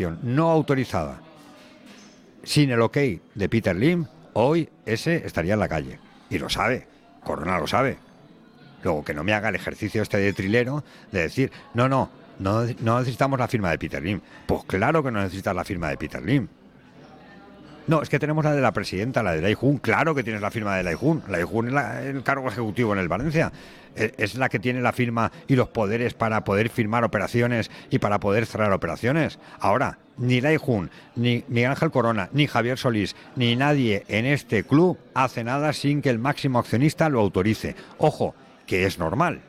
no autorizada, sin el ok de Peter Lim, hoy ese estaría en la calle. Y lo sabe, Corona lo sabe. Luego que no me haga el ejercicio este de trilero de decir, no, no, no, no necesitamos la firma de Peter Lim. Pues claro que no necesitas la firma de Peter Lim. No, es que tenemos la de la presidenta, la de Laijun. Claro que tienes la firma de Laijun. Laijun es el cargo ejecutivo en el Valencia. E, es la que tiene la firma y los poderes para poder firmar operaciones y para poder cerrar operaciones. Ahora, ni Laijun, ni Miguel Ángel Corona, ni Javier Solís, ni nadie en este club hace nada sin que el máximo accionista lo autorice. Ojo, que es normal.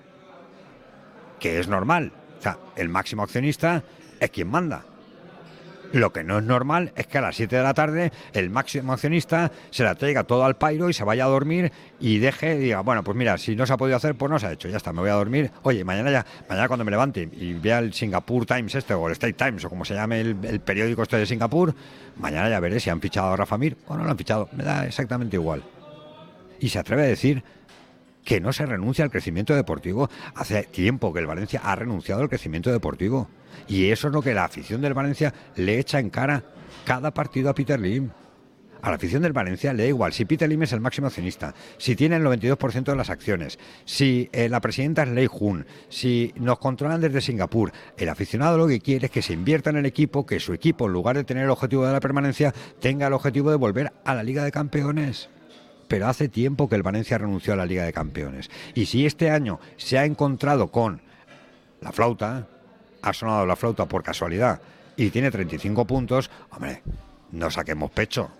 Que es normal. O sea, el máximo accionista es quien manda. Lo que no es normal es que a las 7 de la tarde el máximo accionista se la traiga todo al pairo y se vaya a dormir y deje y diga, bueno, pues mira, si no se ha podido hacer, pues no se ha hecho, ya está, me voy a dormir. Oye, mañana ya, mañana cuando me levante y vea el Singapore Times este o el State Times o como se llame el, periódico este de Singapur, mañana ya veré si han fichado a Rafa Mir o no lo han fichado. Me da exactamente igual. Y se atreve a decir que no se renuncia al crecimiento deportivo. Hace tiempo que el Valencia ha renunciado al crecimiento deportivo. Y eso es lo que la afición del Valencia le echa en cara cada partido a Peter Lim. A la afición del Valencia le da igual si Peter Lim es el máximo accionista, si tiene el 92% de las acciones, si eh, la presidenta es Lei Jun, si nos controlan desde Singapur. El aficionado lo que quiere es que se invierta en el equipo, que su equipo, en lugar de tener el objetivo de la permanencia, tenga el objetivo de volver a la Liga de Campeones pero hace tiempo que el Valencia renunció a la Liga de Campeones. Y si este año se ha encontrado con la flauta, ha sonado la flauta por casualidad y tiene 35 puntos, hombre, no saquemos pecho.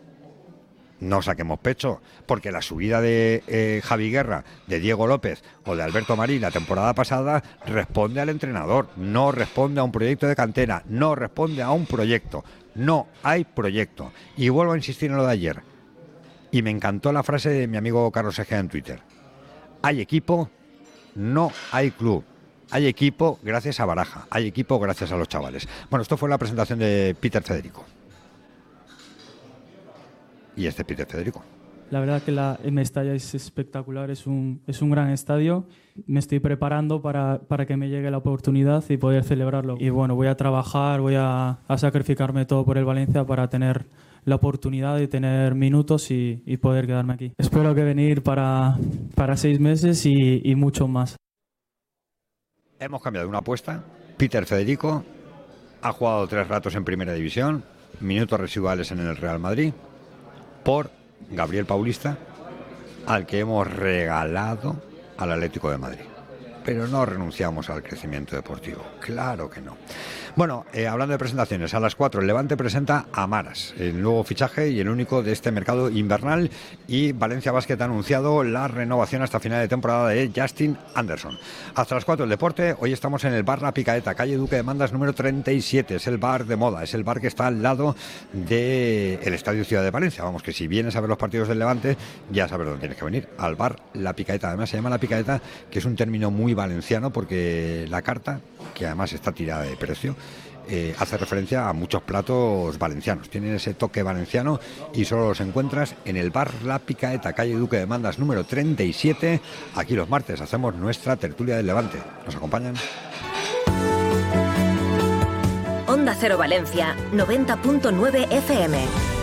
No saquemos pecho, porque la subida de eh, Javi Guerra, de Diego López o de Alberto Marín la temporada pasada responde al entrenador, no responde a un proyecto de cantera, no responde a un proyecto, no hay proyecto. Y vuelvo a insistir en lo de ayer, y me encantó la frase de mi amigo Carlos Egea en Twitter. Hay equipo, no hay club. Hay equipo gracias a Baraja, hay equipo gracias a los chavales. Bueno, esto fue la presentación de Peter Federico. Y este Peter Federico. La verdad que la Mestalla es espectacular, es un, es un gran estadio. Me estoy preparando para, para, que me llegue la oportunidad y poder celebrarlo. Y bueno, voy a trabajar, voy a, sacrificarme todo por el Valencia para tener la oportunidad de tener minutos y, poder quedarme aquí. Espero que venir para, para seis meses y, mucho más. Hemos cambiado una apuesta. Peter Federico ha jugado tres ratos en primera división, minutos residuales en el Real Madrid, por Gabriel Paulista, al que hemos regalado al Atlético de Madrid. Pero no renunciamos al crecimiento deportivo, claro que no. Bueno, eh, hablando de presentaciones, a las 4 el Levante presenta a Maras, el nuevo fichaje y el único de este mercado invernal. Y Valencia Basket ha anunciado la renovación hasta final de temporada de Justin Anderson. Hasta las 4 el deporte. Hoy estamos en el bar La Picaeta, calle Duque de Mandas número 37. Es el bar de moda, es el bar que está al lado del Estadio Ciudad de Valencia. Vamos, que si vienes a ver los partidos del Levante, ya sabes dónde tienes que venir, al bar La Picaeta. Además, se llama La Picaeta, que es un término muy valenciano porque la carta, que además está tirada de precio, eh, hace referencia a muchos platos valencianos. Tienen ese toque valenciano y solo los encuentras en el bar La Picaeta, calle Duque de Mandas número 37. Aquí los martes hacemos nuestra tertulia del Levante. ¿Nos acompañan? Onda Cero Valencia, 90.9 FM.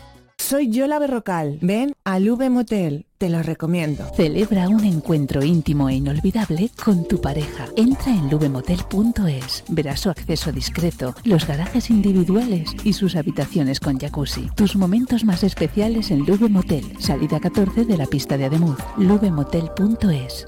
Soy Yola Berrocal. Ven al V Motel. Te lo recomiendo. Celebra un encuentro íntimo e inolvidable con tu pareja. Entra en lubemotel.es. Verás su acceso discreto, los garajes individuales y sus habitaciones con jacuzzi. Tus momentos más especiales en Lube Motel. Salida 14 de la pista de Ademuz. lubemotel.es.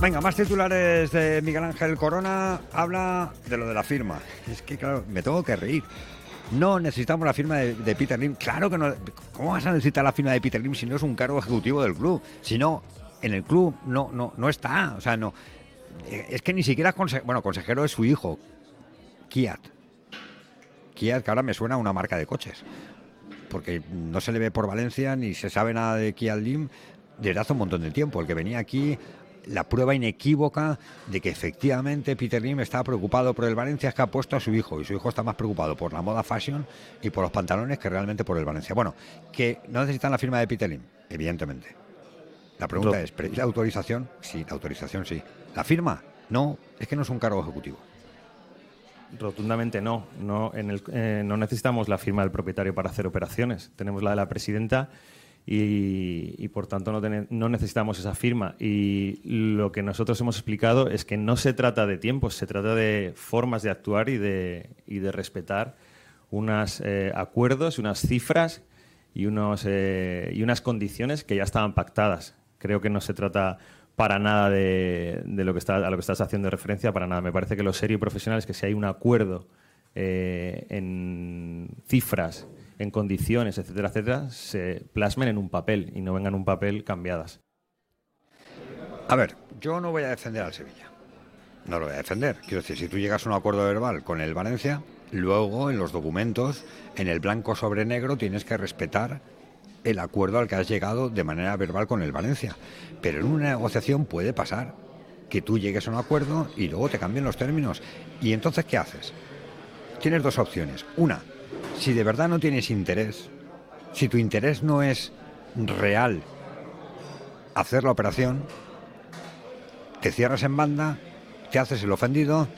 Venga, más titulares de Miguel Ángel Corona. Habla de lo de la firma. Es que, claro, me tengo que reír. No necesitamos la firma de, Peter Lim. Claro que no. ¿Cómo vas a necesitar la firma de Peter Lim si no es un cargo ejecutivo del club? Si no, en el club no, no, no está. O sea, no. Eh, es que ni siquiera consejero, bueno, consejero es su hijo, Kiat. Kiat, que ahora me suena a una marca de coches. Porque no se le ve por Valencia ni se sabe nada de Kiat Lim desde hace un montón de tiempo. El que venía aquí la prueba inequívoca de que efectivamente Peter Lim está preocupado por el Valencia es que ha puesto a su hijo y su hijo está más preocupado por la moda fashion y por los pantalones que realmente por el Valencia. Bueno, que no necesitan la firma de Peter Lim, evidentemente. La pregunta es, ¿la autorización? Sí, la autorización sí. ¿La firma? No, es que no es un cargo ejecutivo. Rotundamente no. No, en el, eh, no necesitamos la firma del propietario para hacer operaciones. Tenemos la de la presidenta y, por tanto no, necesitamos esa firma. Y lo que nosotros hemos explicado es que no se trata de tiempos, se trata de formas de actuar y de, y de respetar unos eh, acuerdos, unas cifras y, unos, eh, y unas condiciones que ya estaban pactadas. Creo que no se trata para nada de, lo que está, a lo que estás haciendo referencia, para nada. Me parece que lo serio y profesional es que si hay un acuerdo eh, en cifras en condiciones, etcétera, etcétera, se plasmen en un papel y no vengan en un papel cambiadas. A ver, yo no voy a defender al Sevilla. No lo voy a defender. Quiero decir, si tú llegas a un acuerdo verbal con el Valencia, luego en los documentos, en el blanco sobre negro, tienes que respetar el acuerdo al que has llegado de manera verbal con el Valencia. Pero en una negociación puede pasar que tú llegues a un acuerdo y luego te cambien los términos. ¿Y entonces qué haces? Tienes dos opciones. Una, si de verdad no tienes interés, si tu interés no es real hacer la operación, te cierras en banda, te haces el ofendido,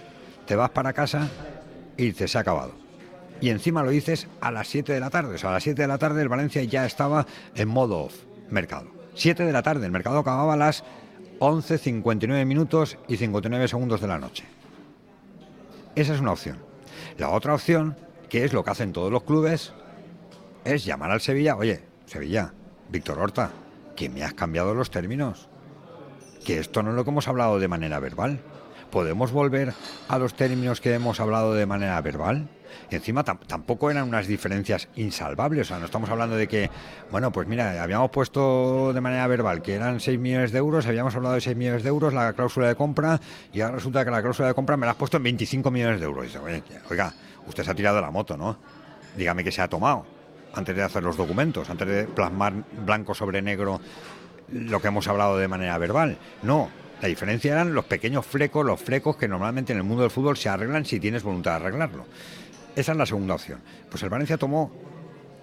te vas para casa y te se ha acabado. Y encima lo dices a las 7 de la tarde. O sea, a las 7 de la tarde el Valencia ya estaba en modo off, mercado. 7 de la tarde, el mercado acababa a las 11.59 minutos y 59 segundos de la noche. Esa es una opción. La otra opción que es lo que hacen todos los clubes, es llamar al Sevilla, oye, Sevilla, Víctor Horta, que me has cambiado los términos, que esto no es lo que hemos hablado de manera verbal. ¿Podemos volver a los términos que hemos hablado de manera verbal? Encima tampoco eran unas diferencias insalvables. O sea, no estamos hablando de que, bueno, pues mira, habíamos puesto de manera verbal que eran 6 millones de euros, habíamos hablado de 6 millones de euros, la cláusula de compra, y ahora resulta que la cláusula de compra me la has puesto en 25 millones de euros. Y dice, oiga, usted se ha tirado la moto, ¿no? Dígame que se ha tomado antes de hacer los documentos, antes de plasmar blanco sobre negro lo que hemos hablado de manera verbal. No, la diferencia eran los pequeños flecos, los flecos que normalmente en el mundo del fútbol se arreglan si tienes voluntad de arreglarlo. Esa es la segunda opción. Pues el Valencia tomó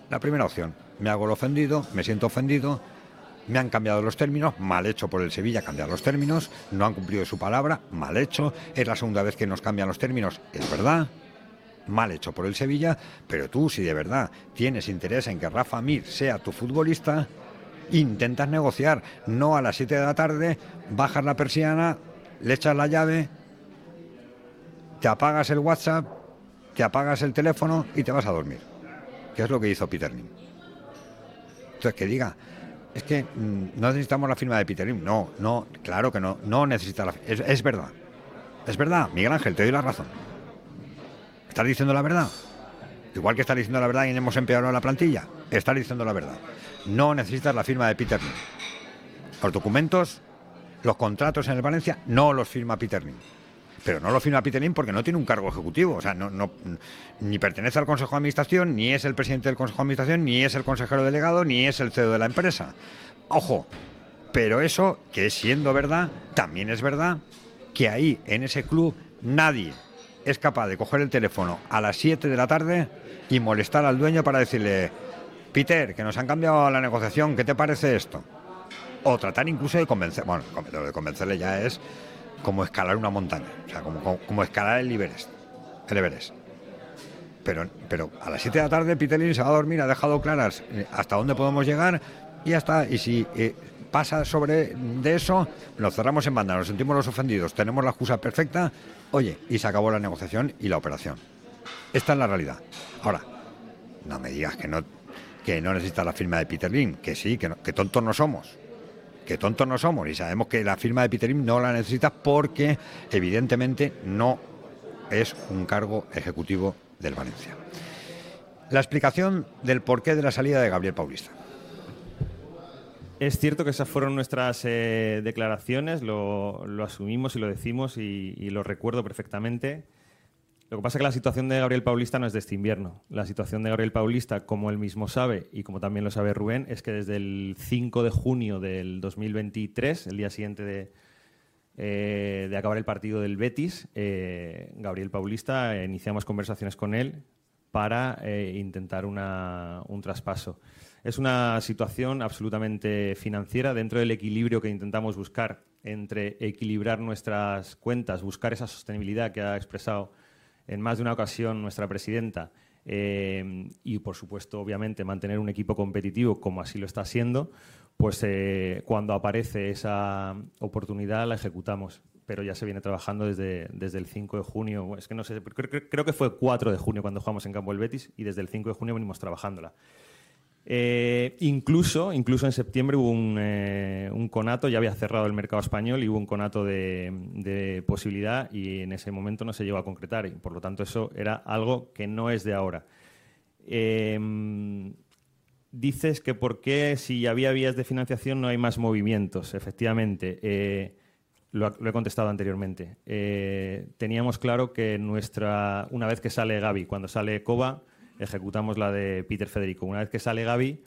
la primera opción. Me hago el ofendido, me siento ofendido, me han cambiado los términos, mal hecho por el Sevilla cambiar los términos, no han cumplido su palabra, mal hecho, es la segunda vez que nos cambian los términos, es verdad, mal hecho por el Sevilla, pero tú si de verdad tienes interés en que Rafa Mir sea tu futbolista, intentas negociar, no a las 7 de la tarde, bajas la persiana, le echas la llave, te apagas el WhatsApp, te apagas el teléfono y te vas a dormir, que es lo que hizo Peter Lim. Entonces, que diga, es que mm, no necesitamos la firma de Peter Lim. No, no, claro que no, no necesita la es, es verdad. Es verdad, Miguel Ángel, te doy la razón. ¿Estás diciendo la verdad? Igual que estás diciendo la verdad y hemos empeorado la plantilla, estás diciendo la verdad. No necesitas la firma de Peter. Los documentos, los contratos en el Valencia, no los firma Peter. Pero no lo firma Peter porque no tiene un cargo ejecutivo. O sea, no, no, ni pertenece al Consejo de Administración, ni es el presidente del Consejo de Administración, ni es el consejero delegado, ni es el CEO de la empresa. Ojo, pero eso, que siendo verdad, también es verdad que ahí, en ese club, nadie es capaz de coger el teléfono a las 7 de la tarde y molestar al dueño para decirle, Peter, que nos han cambiado la negociación, ¿qué te parece esto? O tratar incluso de convencer, bueno, lo de convencerle ya es como escalar una montaña, o sea, como, escalar el Everest, el Everest. Pero, pero a las 7 de la tarde Peter Lin se va a dormir, ha dejado claras eh, hasta dónde podemos llegar y ya está. Y si eh, pasa sobre de eso, nos cerramos en banda, nos sentimos los ofendidos, tenemos la excusa perfecta Oye, y se acabó la negociación y la operación. Esta es la realidad. Ahora, no me digas que no, que no necesita la firma de Peter Lim, que sí, que, que tontos no somos que tontos no somos y sabemos que la firma de Peter Lim no la necesita porque evidentemente no es un cargo ejecutivo del Valencia. La explicación del porqué de la salida de Gabriel Paulista. Es cierto que esas fueron nuestras eh, declaraciones, lo, asumimos y lo decimos y, lo recuerdo perfectamente. Lo que pasa es que la situación de Gabriel Paulista no es de este invierno. La situación de Gabriel Paulista, como él mismo sabe y como también lo sabe Rubén, es que desde el 5 de junio del 2023, el día siguiente de, eh, de acabar el partido del Betis, eh, Gabriel Paulista, iniciamos conversaciones con él para intentar un traspaso. Es una situación absolutamente financiera dentro del equilibrio que intentamos buscar entre equilibrar nuestras cuentas, buscar esa sostenibilidad que ha expresado en más de una ocasión nuestra presidenta eh, y, por supuesto, obviamente, mantener un equipo competitivo como así lo está siendo, pues eh, cuando aparece esa oportunidad la ejecutamos. Pero ya se viene trabajando desde, desde el 5 de junio. Es que no sé, creo, creo que fue 4 de junio cuando jugamos en Campo el Betis y desde el 5 de junio venimos trabajándola. Eh, incluso, incluso en septiembre hubo eh, un, conato, ya había cerrado el mercado español y hubo un conato de, posibilidad y en ese momento no se llegó a concretar y por lo tanto eso era algo que no es de ahora. Em, dices que por qué si había vías de financiación no hay más movimientos. Efectivamente, eh, lo, lo, he contestado anteriormente. teníamos claro que nuestra, una vez que sale Gaby, cuando sale Coba, ejecutamos la de Peter Federico. Una vez que sale Gaby,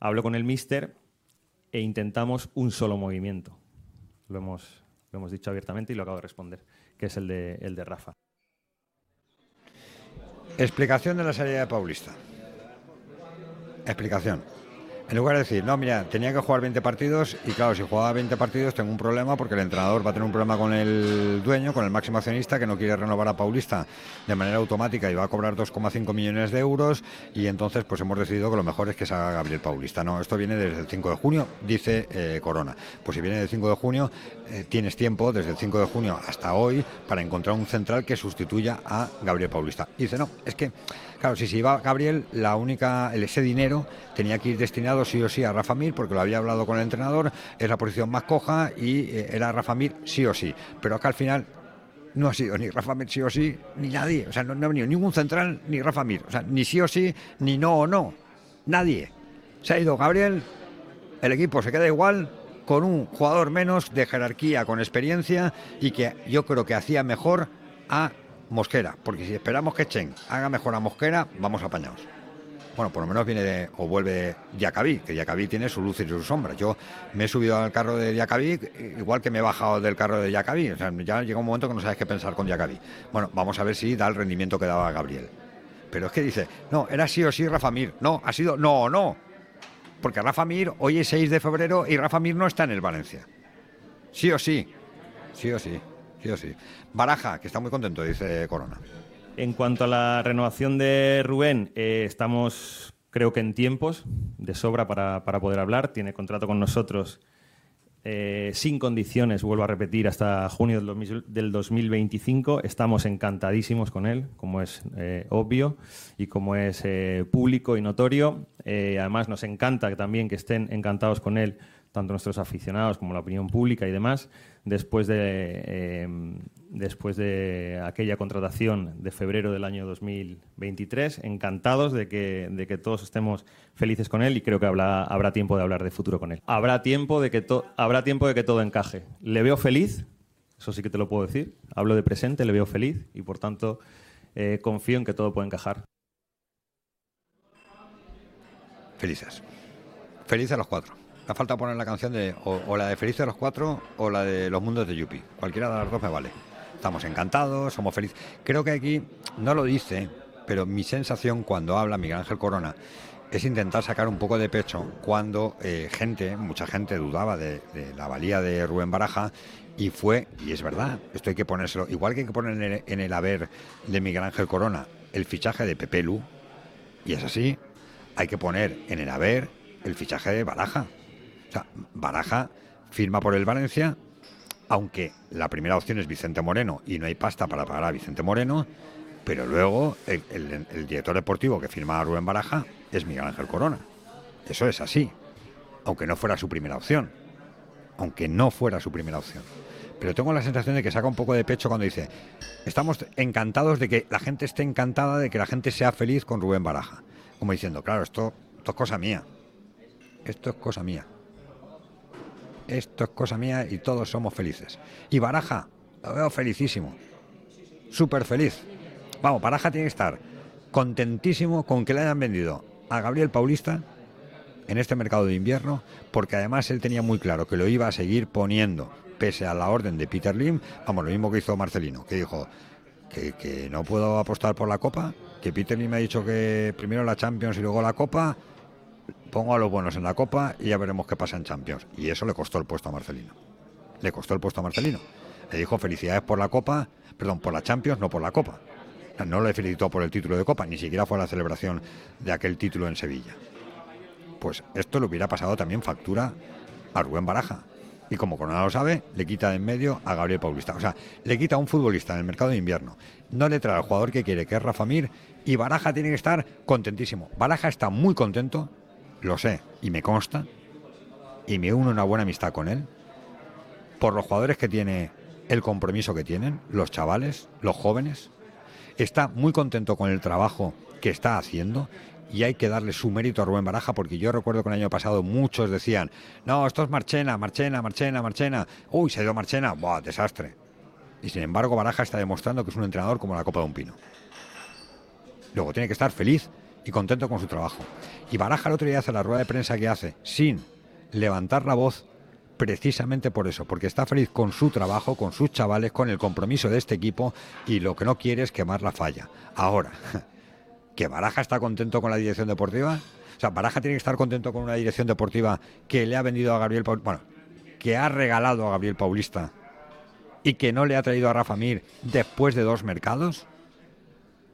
hablo con el mister e intentamos un solo movimiento. Lo hemos, lo hemos dicho abiertamente y lo acabo de responder, que es el de, el de Rafa. Explicación de la salida de Paulista. Explicación. En lugar de decir, no, mira, tenía que jugar 20 partidos y claro, si jugaba 20 partidos tengo un problema porque el entrenador va a tener un problema con el dueño, con el máximo accionista que no quiere renovar a Paulista de manera automática y va a cobrar 2,5 millones de euros y entonces pues hemos decidido que lo mejor es que salga Gabriel Paulista. No, esto viene desde el 5 de junio, dice eh, Corona. Pues si viene del 5 de junio, eh, tienes tiempo desde el 5 de junio hasta hoy para encontrar un central que sustituya a Gabriel Paulista. dice, no, es que Claro, si se iba Gabriel, la única, ese dinero tenía que ir destinado sí o sí a Rafa Mir, porque lo había hablado con el entrenador, es la posición más coja y eh, era Rafa Mir sí o sí. Pero acá al final no ha sido ni Rafa Mir sí o sí, ni nadie. O sea, no, ha venido ningún central ni Rafa Mir. O sea, ni sí o sí, ni no o no. Nadie. Se ha ido Gabriel, el equipo se queda igual, con un jugador menos de jerarquía, con experiencia y que yo creo que hacía mejor a Mosquera, porque si esperamos que Chen haga mejor a Mosquera, vamos apañados. Bueno, por lo menos viene de, o vuelve Diacabí, que Diacabí tiene su luz y su sombra. Yo me he subido al carro de Diacabí, igual que me he bajado del carro de Diacabí. O sea, ya llega un momento que no sabes qué pensar con Diacabí. Bueno, vamos a ver si da el rendimiento que daba Gabriel. Pero es que dice, no, era sí o sí Rafa Mir. No, ha sido no no. Porque Rafa Mir hoy es 6 de febrero y Rafa Mir no está en el Valencia. Sí o sí. Sí o sí. Sí Baraja, que está muy contento, dice Corona. En cuanto a la renovación de Rubén, eh, estamos creo que en tiempos de sobra para, poder hablar. Tiene contrato con nosotros eh, sin condiciones, vuelvo a repetir, hasta junio del, 2025. Estamos encantadísimos con él, como es eh, obvio y como es público y notorio. además, nos encanta también que estén encantados con él tanto nuestros aficionados como la opinión pública y demás, después de, eh, después de aquella contratación de febrero del año 2023. Encantados de que, de que todos estemos felices con él y creo que habrá, habrá tiempo de hablar de futuro con él. Habrá tiempo, de que habrá tiempo de que todo encaje. Le veo feliz, eso sí que te lo puedo decir. Hablo de presente, le veo feliz y por tanto eh, confío en que todo puede encajar. Felices. Felices a los cuatro. Me falta poner la canción de o, la de Feliz de los Cuatro o la de Los Mundos de Yupi. Cualquiera de las dos me vale. Estamos encantados, somos felices. Creo que aquí no lo dice, pero mi sensación cuando habla Miguel Ángel Corona es intentar sacar un poco de pecho cuando eh, gente, mucha gente dudaba de, la valía de Rubén Baraja y fue, y es verdad, esto hay que ponérselo, igual que hay que poner en el haber de Miguel Ángel Corona el fichaje de Pepe Lu, y es así, hay que poner en el haber el fichaje de Baraja. Baraja firma por el Valencia, aunque la primera opción es Vicente Moreno y no hay pasta para pagar a Vicente Moreno, pero luego el, director deportivo que firma a Rubén Baraja es Miguel Ángel Corona. Eso es así, aunque no fuera su primera opción. Aunque no fuera su primera opción. Pero tengo la sensación de que saca un poco de pecho cuando dice, estamos encantados de que la gente esté encantada, de que la gente sea feliz con Rubén Baraja. Como diciendo, claro, esto, es cosa mía. Esto es cosa mía. Esto es cosa mía y todos somos felices. Y Baraja, lo veo felicísimo. Súper feliz. Vamos, Baraja tiene que estar contentísimo con que le hayan vendido a Gabriel Paulista en este mercado de invierno, porque además él tenía muy claro que lo iba a seguir poniendo, pese a la orden de Peter Lim, vamos, lo mismo que hizo Marcelino, que dijo que, no puedo apostar por la Copa, que Peter Lim ha dicho que primero la Champions y luego la Copa, pongo a los buenos en la Copa y ya veremos qué pasa en Champions. Y eso le costó el puesto a Marcelino. Le costó el puesto a Marcelino. Le dijo felicidades por la Copa, perdón, por la Champions, no por la Copa. No le felicitó por el título de Copa, ni siquiera fue la celebración de aquel título en Sevilla. Pues esto le hubiera pasado también factura a Rubén Baraja. Y como Corona lo sabe, le quita de en medio a Gabriel Paulista. O sea, le quita a un futbolista en el mercado de invierno. No le trae al jugador que quiere, que es Rafa Mir. Y Baraja tiene que estar contentísimo. Baraja está muy contento, lo sé, y me consta. Y me uno una buena amistad con él. Por los jugadores que tiene, el compromiso que tienen, los chavales, los jóvenes está muy contento con el trabajo que está haciendo y hay que darle su mérito a Rubén Baraja porque yo recuerdo que el año pasado muchos decían, no, esto es Marchena, Marchena, Marchena, Marchena. Uy, se ido Marchena, ¡buah, desastre! Y sin embargo Baraja está demostrando que es un entrenador como la Copa de un Pino. Luego tiene que estar feliz y contento con su trabajo. Y Baraja el otro día hace la rueda de prensa que hace sin levantar la voz precisamente por eso, porque está feliz con su trabajo, con sus chavales, con el compromiso de este equipo y lo que no quiere es quemar la falla. Ahora, ¿que Baraja está contento con la dirección deportiva? O sea, Baraja tiene que estar contento con una dirección deportiva que le ha vendido a Gabriel Paulista, bueno, que ha regalado a Gabriel Paulista y que no le ha traído a Rafa Mir después de dos mercados.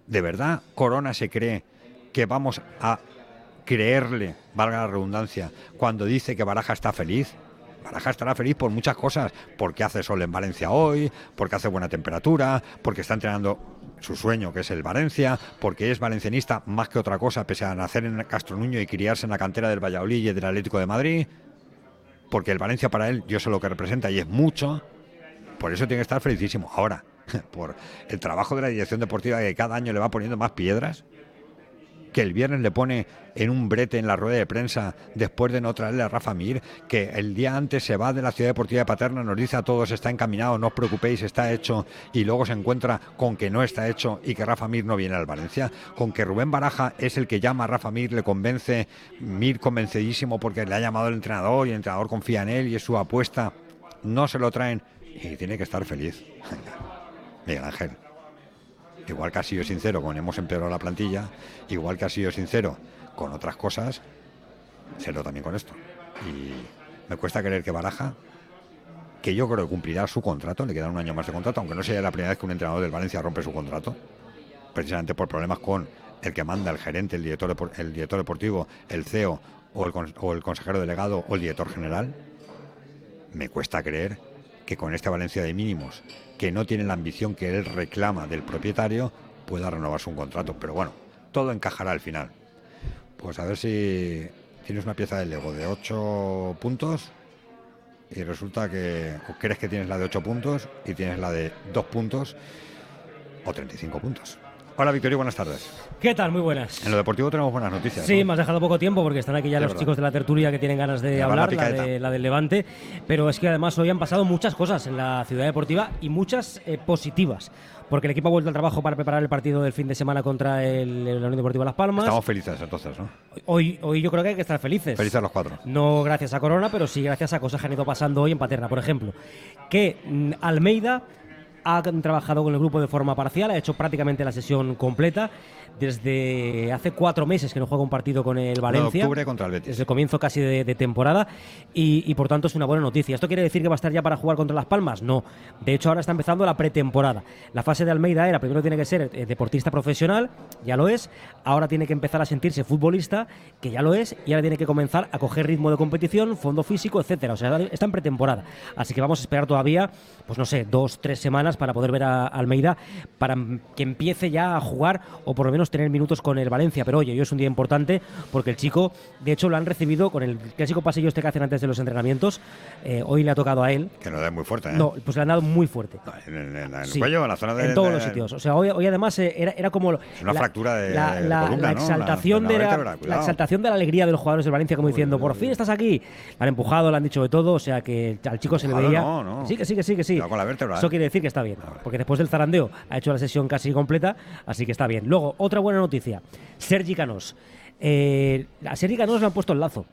¿De verdad Corona se cree que vamos a creerle, valga la redundancia, cuando dice que Baraja está feliz? Baraja estará feliz por muchas cosas, porque hace sol en Valencia hoy, porque hace buena temperatura, porque está entrenando su sueño, que es el Valencia, porque es valencianista más que otra cosa, pese a nacer en Castronuño y criarse en la cantera del Valladolid y del Atlético de Madrid, porque el Valencia para él, yo sé lo que representa y es mucho, por eso tiene que estar felicísimo. Ahora, por el trabajo de la dirección deportiva que cada año le va poniendo más piedras, que el viernes le pone en un brete en la rueda de prensa después de no traerle a Rafa Mir, que el día antes se va de la ciudad deportiva de Paterna, nos dice a todos está encaminado, no os preocupéis, está hecho, y luego se encuentra con que no está hecho y que Rafa Mir no viene al Valencia, con que Rubén Baraja es el que llama a Rafa Mir, le convence, Mir convencidísimo porque le ha llamado el entrenador y el entrenador confía en él y es su apuesta, no se lo traen y tiene que estar feliz. Miguel Ángel igual que ha sido sincero con hemos empeorado la plantilla, igual que ha sido sincero con otras cosas, serlo también con esto. Y me cuesta creer que Baraja, que yo creo que cumplirá su contrato, le queda un año más de contrato, aunque no sea la primera vez que un entrenador del Valencia rompe su contrato, precisamente por problemas con el que manda, el gerente, el director, el director deportivo, el CEO o el consejero delegado o el director general, me cuesta creer que con esta Valencia de mínimos, que no tiene la ambición que él reclama del propietario, pueda renovar su contrato. Pero bueno, todo encajará al final. Pues a ver si tienes una pieza de Lego de 8 puntos y resulta que crees que tienes la de 8 puntos y tienes la de 2 puntos o 35 puntos. Hola Victoria, buenas tardes. ¿Qué tal? Muy buenas. En lo deportivo tenemos buenas noticias. Sí, me has dejado poco tiempo porque están aquí ya los chicos de la tertulia que tienen ganas de hablar, la, de, la, del Levante. Pero es que además hoy han pasado muchas cosas en la ciudad deportiva y muchas eh, positivas. Porque el equipo ha vuelto al trabajo para preparar el partido del fin de semana contra el, la Unión Deportiva Las Palmas. Estamos felices entonces, ¿no? Hoy, hoy yo creo que hay que estar felices. Felices los cuatro. No gracias a Corona, pero sí gracias a cosas que han ido pasando hoy en Paterna. Por ejemplo, que mm, Almeida ha trabajado con el grupo de forma parcial, ha hecho prácticamente la sesión completa. Desde hace cuatro meses que no juega un partido con el Valencia. octubre contra el Betis. Desde el comienzo casi de, temporada. Y, por tanto es una buena noticia. ¿Esto quiere decir que va a estar ya para jugar contra Las Palmas? No. De hecho, ahora está empezando la pretemporada. La fase de Almeida era, primero tiene que ser eh, deportista profesional, ya lo es. Ahora tiene que empezar a sentirse futbolista, que ya lo es. Y ahora tiene que comenzar a coger ritmo de competición, fondo físico, etcétera. O sea, está en pretemporada. Así que vamos a esperar todavía, pues no sé, dos, tres semanas semanas para poder ver a Almeida, para que empiece ya a jugar o por lo menos tener minutos con el Valencia. Pero oye, hoy es un día importante porque el chico, de hecho, lo han recibido con el clásico pasillo este que hacen antes de los entrenamientos. Eh, hoy le ha tocado a él. Que no da muy fuerte, ¿eh? No, pues le han dado muy fuerte. En, en- en el cuello, en la zona de. En todos de- los sitios. O sea, hoy, hoy además eh, era, era como. Es una la- fractura de- la, de la- columna, la ¿no? exaltación de la exaltación de la alegría de los jugadores del Valencia, como diciendo, por fin estás aquí. Le han empujado, le han dicho de todo. O sea, que al chico se le veía. no, no. Sí, que sí, que sí, que sí. Cuidado con la vértebra, Eso ¿eh? quiere decir que está bien. Porque después del zarandeo ha hecho la sesión casi completa, así que está bien. Luego, otra buena noticia. Sergi Canós. Eh, a Sergi Canós le han puesto el lazo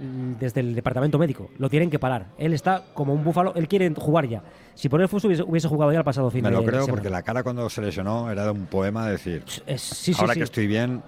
mm, desde el departamento médico. Lo tienen que parar. Él está como un búfalo, él quiere jugar ya. Si por él fuese, hubiese, hubiese jugado ya el pasado fin Me de lo creo semana. porque la cara cuando se lesionó era de un poema de decir. Es- sí, sí, ahora sí. que estoy bien,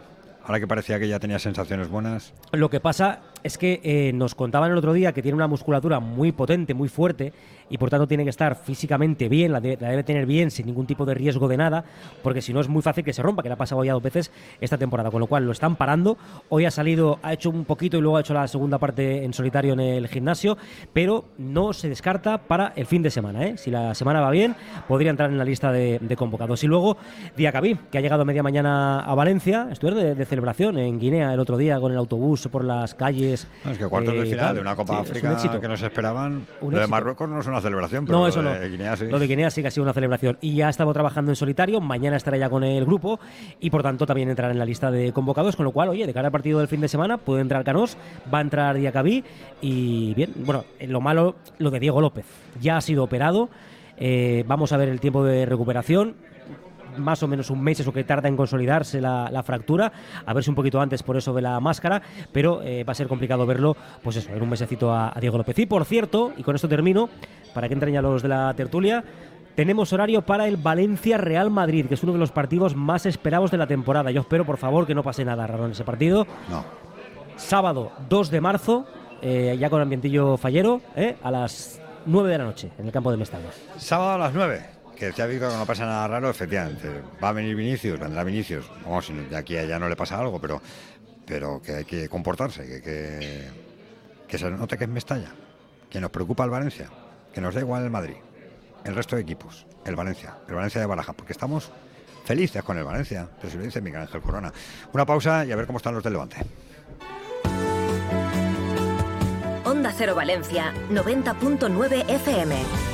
ahora que parecía que ya tenía sensaciones buenas. Lo que pasa es que eh, nos contaban el otro día que tiene una musculatura muy potente, muy fuerte, y por tanto tiene que estar físicamente bien, la, la debe tener bien, sin ningún tipo de riesgo de nada, porque si no es muy fácil que se rompa, que le ha pasado ya dos veces esta temporada, con lo cual lo están parando. Hoy ha salido, ha hecho un poquito y luego ha hecho la segunda parte en solitario en el gimnasio, pero no se descarta para el fin de semana. ¿eh? Si la semana va bien, podría entrar en la lista de, de convocados. Y luego Diacabí, que ha llegado media mañana a Valencia, estuvieron de, de celebración en Guinea el otro día con el autobús por las calles. No, es que cuartos eh, de final tal. de una Copa Sí, un África que nos esperaban. Un lo de. Marruecos no es una celebración, pero No, lo eso no. de Guinea sí. Lo de Guinea sí que ha sido una celebración. Y ya ha estado trabajando en solitario, mañana estará ya con el grupo y por tanto también entrará en la lista de convocados, con lo cual, oye, de cara al partido del fin de semana puede entrar Canós, va a entrar Diacabí y bien, bueno, eh, lo malo, lo de Diego López. Ya ha sido operado, eh, vamos a ver el tiempo de recuperación. Más o menos un mes es lo que tarda en consolidarse la, la fractura, a ver si un poquito antes por eso de la máscara, pero eh, va a ser complicado verlo, pues eso, en un mesecito a, a Diego López. Y por cierto, y con esto termino, para que entren ya los de la tertulia, tenemos horario para el Valencia Real Madrid, que es uno de los partidos más esperados de la temporada. Yo espero, por favor, que no pase nada raro en ese partido. No. Sábado 2 de marzo, eh, ya con ambientillo fallero, eh, a las 9 de la noche, en el campo de Mestalla. Sábado a las 9. Que decía Víctor que no pasa nada raro, efectivamente. Va a venir Vinicius, vendrá Vinicius. Vamos, de aquí a allá no le pasa algo, pero, pero que hay que comportarse, que, que, que se note que es Mestalla. Que nos preocupa el Valencia, que nos da igual el Madrid, el resto de equipos, el Valencia, el Valencia de Baraja, porque estamos felices con el Valencia. Pero si lo dice Miguel Ángel Corona. Una pausa y a ver cómo están los del Levante. Onda Cero Valencia, 90.9 FM.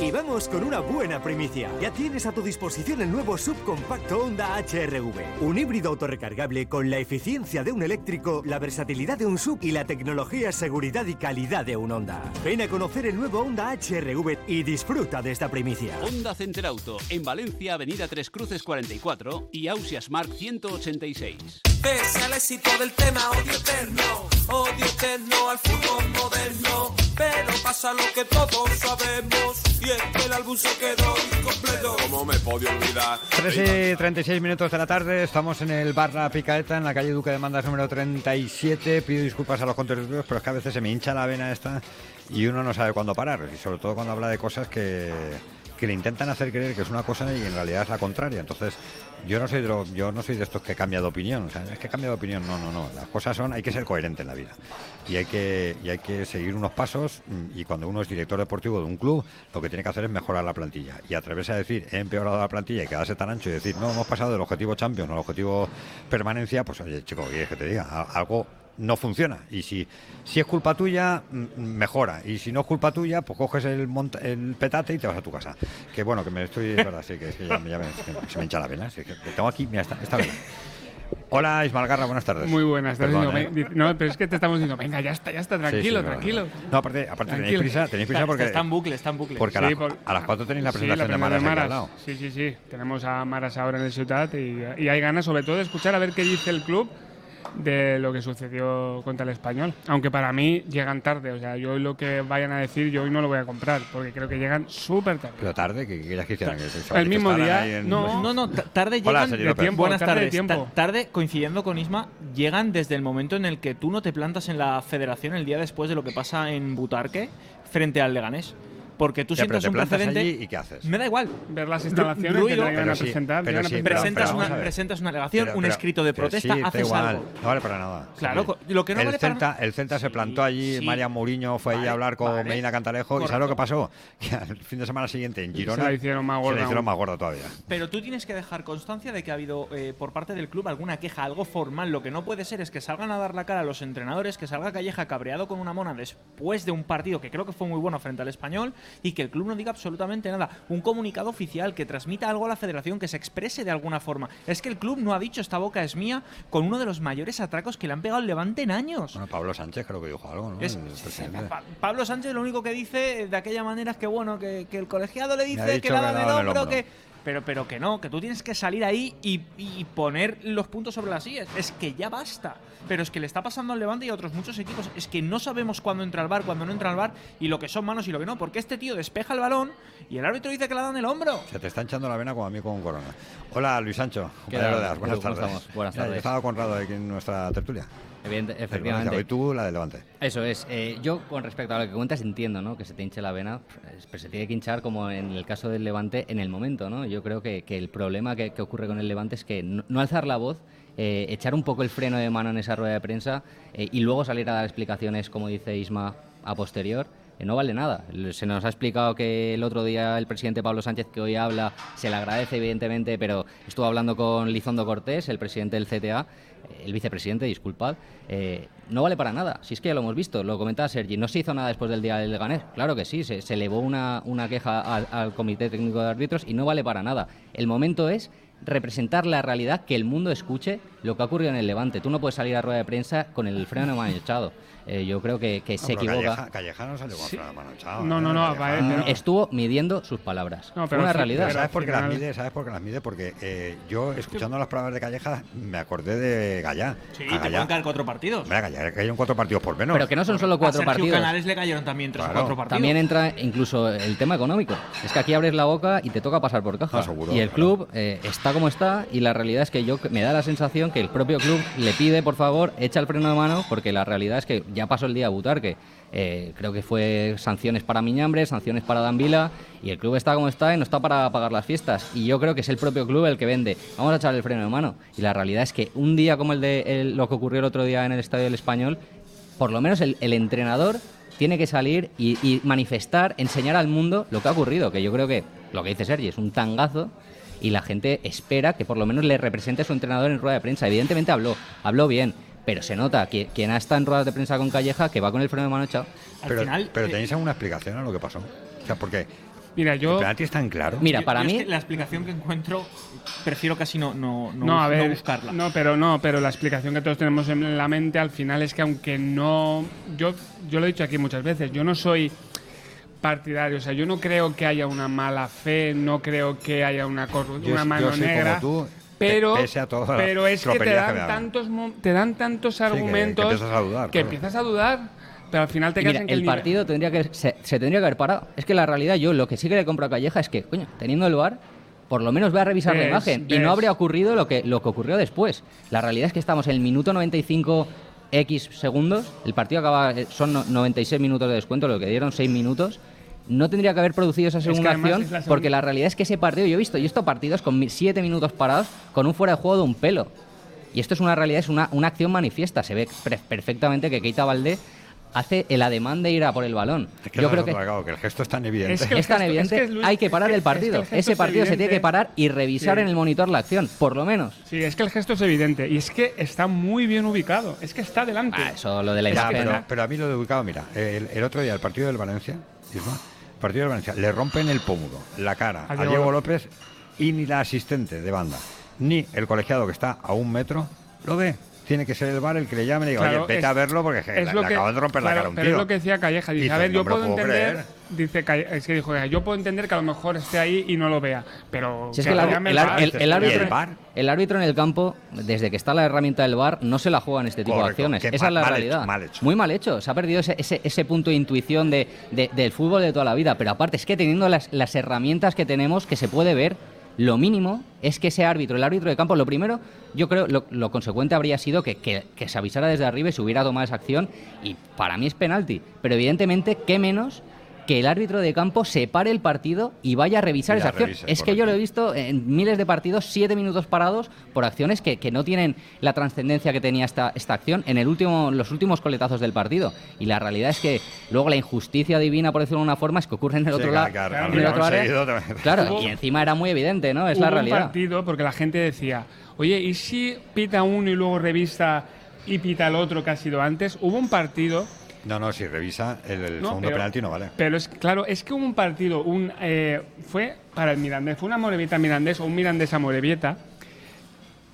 Y vamos con una buena primicia. Ya tienes a tu disposición el nuevo subcompacto Honda HRV. Un híbrido autorrecargable con la eficiencia de un eléctrico, la versatilidad de un sub y la tecnología, seguridad y calidad de un Honda. Ven a conocer el nuevo Honda HRV y disfruta de esta primicia. Honda Center Auto, en Valencia, Avenida Tres Cruces 44 y Ausias Mark 186. Pese al éxito del tema odio eterno, odio eterno al fútbol moderno. Pero pasa lo que todos sabemos, y es que el álbum se quedó incompleto. ¿Cómo me podía olvidar? 3 y 36 minutos de la tarde, estamos en el bar La Picaeta, en la calle Duque de Mandas número 37. Pido disculpas a los contertulios, pero es que a veces se me hincha la vena esta y uno no sabe cuándo parar, y sobre todo cuando habla de cosas que, que le intentan hacer creer que es una cosa y en realidad es la contraria. Entonces, yo no soy de, los- yo no soy de estos que cambia de opinión. O sea, es que cambia de opinión. No, no, no. Las cosas son, hay que ser coherente en la vida. Y hay que, y hay que seguir unos pasos. Y cuando uno es director deportivo de un club, lo que tiene que hacer es mejorar la plantilla. Y atreverse a decir, he empeorado la plantilla y quedarse tan ancho y decir, no, hemos pasado del objetivo Champions al objetivo permanencia, pues oye, chico, ¿qué quieres que te diga? Algo no funciona. Y si, si es culpa tuya, mejora. Y si no es culpa tuya, pues coges el, monta- el petate y te vas a tu casa. Que bueno, que me estoy. Es verdad, sí, que, es que ya, me- ya me- se me hincha la vena. sí, que tengo aquí, mira, esta, esta vena. Hola, Ismael Garra, buenas tardes. Muy buenas, Perdón, ¿eh? "Ven", No, pero es que te estamos diciendo, venga, ya está, ya está, Sí, tranquilo, sí, tranquilo. no. No, aparte, aparte tenéis Tranquilo. prisa, tenéis prisa porque. está en bucle, está en bucle. Porque a, Sí, las- por- a las 4 tenéis la Sí, presentación de Maras, aquí al lado. Sí, sí, sí. Tenemos a Maras ahora en el Ciutat y, y hay ganas sobre todo de escuchar a ver qué dice el club de lo que sucedió contra el español. Aunque para mí llegan tarde. O sea, yo hoy lo que vayan a decir, yo hoy no lo voy a comprar porque creo que llegan súper tarde. Pero tarde, que querías que se El mismo día, en- no, No, no, ta- tarde Hola, llegan. señor de tiempo, Buenas tarde de tardes. tiempo. Tarde, coincidiendo con Isma, llegan desde el momento en el que tú no te plantas en la federación el día después de lo que pasa en Butarque frente al Leganés. Porque tú Ya, sientas un precedente. allí y ¿qué haces? Me da igual. Ver las instalaciones que ruido, te llegan Pero a sí, presentar. pero llegan a sí, pero- presentar. presentas, una, presentas una alegación, Pero- un escrito de protesta, sí, haces igual, algo. No vale para nada. Claro, Sí. co- lo que no el vale para- Celta, El Celta se plantó allí, sí. María Mourinho fue allí a hablar con vale. Medina Cantalejo. ¿Y sabes lo que pasó? Que al fin de semana siguiente en Girona la hicieron más se gorda la hicieron más gorda todavía. Pero tú tienes que dejar constancia de que ha habido eh, por parte del club alguna queja, algo formal. Lo que no puede ser es que salgan a dar la cara a los entrenadores, que salga Calleja cabreado con una mona después de un partido que creo que fue muy bueno frente al español y que el club no diga absolutamente nada. Un comunicado oficial que transmita algo a la federación, que se exprese de alguna forma. Es que el club no ha dicho esta boca es mía con uno de los mayores atracos que le han pegado al Levante en años. Bueno, Pablo Sánchez creo que dijo algo, ¿no? Es- El presidente. Pa- Pablo Sánchez lo único que dice de aquella manera es que bueno, que, que el colegiado le dice que que el el hombro, hombro. que. Pero, pero que no, que tú tienes que salir ahí y, y poner los puntos sobre las sillas. Es que ya basta. Pero es que le está pasando al Levante y a otros muchos equipos. Es que no sabemos cuándo entra al bar, cuándo no entra al bar y lo que son manos y lo que no. Porque este tío despeja el balón y el árbitro dice que le dan el hombro. Se te está hinchando la vena como a mí con Corona. Hola, Luis Sancho. ¿Qué tal? Buenas ¿Cómo tardes. Buenas tardes. estaba Conrado aquí en nuestra tertulia. Evidente- efectivamente. Hoy tú la de Levante. Eso es. Eh, yo, con respecto a lo que cuentas, entiendo ¿no? que se te hinche la vena, pues, pues se tiene que hinchar como en el caso del Levante en el momento. ¿no? Yo creo que, que el problema que, que ocurre con el Levante es que no, no alzar la voz, eh, echar un poco el freno de mano en esa rueda de prensa eh, y luego salir a dar explicaciones, como dice Isma, a posterior. eh, no vale nada. Se nos ha explicado que el otro día el presidente Pablo Sánchez, que hoy habla, se le agradece evidentemente, pero estuvo hablando con Lizondo Cortés, el presidente del CTA, el vicepresidente, disculpad, no vale para nada. Si es que ya lo hemos visto, lo comentaba Sergi, no se hizo nada después del día del Leganés. Claro que sí, se, elevó una, una queja al Comité Técnico de Árbitros y no vale para nada. El momento es representar la realidad, que el mundo escuche lo que ha ocurrido en el Levante. Tú no puedes salir a rueda de prensa con el freno de mano echado. Eh, yo creo que, que se No, equivoca. Calleja, Calleja no salió con Sí. freno de mano echado, No, ¿eh? no, no, pero- Estuvo midiendo sus palabras. No, Fue pero una realidad. Pero ¿Sabes por qué las mide? ¿Sabes por qué las mide? Porque eh, yo, escuchando las palabras de Calleja, me acordé de Gallá. Sí, A te pueden caer cuatro partidos. Hombre, a Gallá cayeron cuatro partidos por menos. Pero que no son solo A cuatro Sergio partidos. Canales le cayeron también tres o cuatro partidos. También entra incluso el tema económico. Es que aquí abres la boca y te toca pasar por caja. Ah, seguro, y el claro. club eh, está como está y la realidad es que yo me da la sensación que el propio club le pide, por favor, echa el freno de mano porque la realidad es que ya pasó el día a Butarque. Eh, creo que fue sanciones para Miñambre, sanciones para Danvila y el club está como está y no está para pagar las fiestas. Y yo creo que es el propio club el que vende. Vamos a echar el freno de mano. Y la realidad es que un día como el de lo que ocurrió el otro día en el Estadio del Español, por lo menos el, el entrenador tiene que salir y, y manifestar, enseñar al mundo lo que ha ocurrido, que yo creo que lo que dice Sergi es un tangazo y la gente espera que por lo menos le represente a su entrenador en rueda de prensa. Evidentemente habló, habló bien, pero se nota que quien ha estado en ruedas de prensa con Calleja que va con el freno de mano echado. pero, final, pero eh, tenéis alguna explicación a lo que pasó. O sea, porque Mira, el yo. penalti es tan claro. Mira, para yo es mí, que la explicación que encuentro prefiero casi no, no, no, No, a no ver, buscarla. no, pero no, pero la explicación que todos tenemos en la mente al final es que aunque no, yo, yo lo he dicho aquí muchas veces, yo no soy partidario, o sea, yo no creo que haya una mala fe, no creo que haya una Yo- una yo mano como tú, pero, pe- pese a las pero es que te que dan tantos, te dan tantos que- que argumentos empiezas a dudar, que claro. empiezas a dudar, pero al final te quedas mira, en que el nivel- partido tendría que se, se tendría que haber parado. Es que la realidad, yo lo que sí que le compro a Calleja es que, coño, teniendo el VAR, por lo menos ve a revisar la Ves, imagen y no habría ocurrido lo que, lo que ocurrió después. La realidad es que estamos en el minuto 95 X segundos, el partido acaba, eh, son no- 96 minutos de descuento, lo que dieron 6 minutos, no tendría que haber producido esa segunda acción es la segunda- porque la realidad es que ese partido, yo he visto, yo he visto partidos con mi- siete minutos parados con un fuera de juego de un pelo. Y esto es una realidad, es una, una acción manifiesta. Se ve perfectamente que Keita Valdé hace el ademán de ir a por el balón. Es que yo no creo es que el gesto es tan evidente. Es que el es tan gesto- evidente, es que, Luis, hay que parar es el que- es que partido. el Ese es partido se tiene que parar y revisar Sí. en el monitor la acción, por lo menos. Sí, es que el gesto es evidente y es que está muy bien ubicado. Es que está delante. Ah, eso lo de la imagen. pero, pero a mí lo de ubicado, mira, el, el otro día, el partido del Valencia, Isma, el partido del Valencia, le rompen el pómulo, la cara A a Diego Diego López y ni la asistente de banda, ni el colegiado que está a un metro, lo ve. Tiene que ser el bar el que le llame y le diga, Claro, oye, vete es- a verlo porque je, es le, lo le que- acaban de romper la cara a un pero tío. es lo que decía Calleja. Dice, Dice, a ver, "No yo puedo entender. creer". Dice es que dijo, yo puedo entender que a lo mejor esté ahí y no lo vea. Pero. Si es que que el, el árbitro, en el campo, desde que está la herramienta del VAR, no se la juega en este tipo de acciones. Esa mal- es la mal realidad. hecho, mal hecho. Muy mal hecho. Se ha perdido ese, ese, ese punto de intuición de, de- del fútbol de toda la vida. Pero aparte, es que teniendo las, las herramientas que tenemos, que se puede ver, lo mínimo es que ese árbitro, el árbitro de campo, lo primero, yo creo, lo, lo consecuente habría sido que, que- que se avisara desde arriba y se hubiera tomado esa acción. Y para mí es penalti. Pero evidentemente, ¿qué menos? Que el árbitro de campo separe el partido y vaya a revisar esa acción. revise, es que yo lo he visto en miles de partidos, siete minutos parados por acciones que, que no tienen la trascendencia que tenía esta, esta acción en el último, los últimos coletazos del partido. Y la realidad es que luego la injusticia divina, por decirlo de una forma, es que ocurre en el Sí, otro lado. en el otro área. Claro, y encima era muy evidente, ¿no? Es Hubo la un realidad. partido porque la gente decía, oye, ¿y si pita uno y luego revisa y pita el otro que ha sido antes? Hubo un partido No, no, si revisa el, el No, segundo pero- penalti no vale. Pero es claro, es que hubo un partido, un eh, fue para el Mirandés, fue una Morevieta Mirandés o un Mirandés a Morevieta,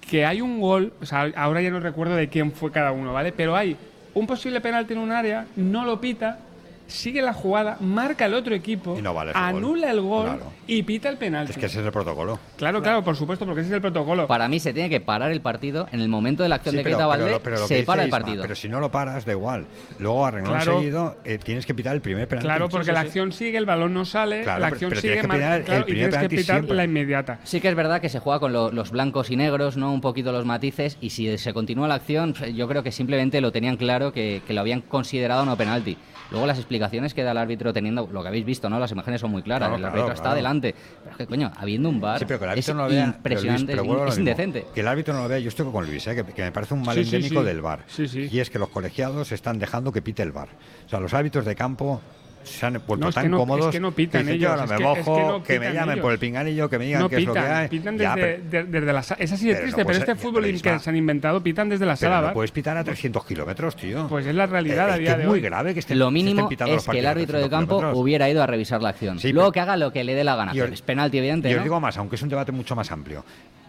que hay un gol, o sea, ahora ya no recuerdo de quién fue cada uno, ¿vale? Pero hay un posible penalti en un área, no lo pita, sigue la jugada, marca el otro equipo, Y no vale ese gol. anula el gol Claro. y pita el penalti. Es que ese es el protocolo. Claro, claro, por supuesto, porque ese es el protocolo. Para mí se tiene que parar el partido en el momento de la acción Sí, de pero- Keita pero Valdé, lo- pero lo que se para el Isma, partido. Pero si no lo paras, da igual. Luego, a renglón Claro. seguido, eh, tienes que pitar el primer penalti. Claro, porque la acción sigue, el balón no sale, Claro, la acción pero sigue, tienes que mar- pitar el y tienes que pitar siempre. la inmediata. Sí que es verdad que se juega con lo- los blancos y negros, ¿no? Un poquito los matices, y si se continúa la acción, yo creo que simplemente lo tenían claro que, que lo habían considerado no penalti. Luego las explicaciones que da el árbitro teniendo, lo que habéis visto, ¿no? Las imágenes son muy claras, Claro, el claro, árbitro está claro. adelante. Pero es que, coño, habiendo un bar Sí, pero que el es árbitro no lo vea. pero, Luis, impresionante, pero es indecente. Que el árbitro no lo vea, yo estoy con Luis, ¿eh? que, que me parece un mal Sí, endémico sí. del bar. Sí, sí. Y es que los colegiados están dejando que pite el bar. O sea, los árbitros de campo se han vuelto No, es tan que no- cómodos es que no pitan dicen, ellos, yo ahora es me que- mojo, es que no que me pitan llamen ellos. por el pinganillo, que me digan No qué es lo que pitan, hay. pitan Ya, desde, pero- de- desde la sala. Es así de Pero no triste, pero este ser- fútbol pero que se han inventado pitan desde la Pero sala. puedes pitar a 300 kilómetros, tío. Pues es la realidad Eh, a es día que de es muy hoy. grave que estén, Lo se mínimo estén pitando los es que el a árbitro de 300 campo kilómetros. hubiera ido a revisar la acción. Sí, Luego pero- que haga lo que le dé la gana. Pero es penalti, evidente, Y os ¿no? digo más, aunque es un debate mucho más amplio.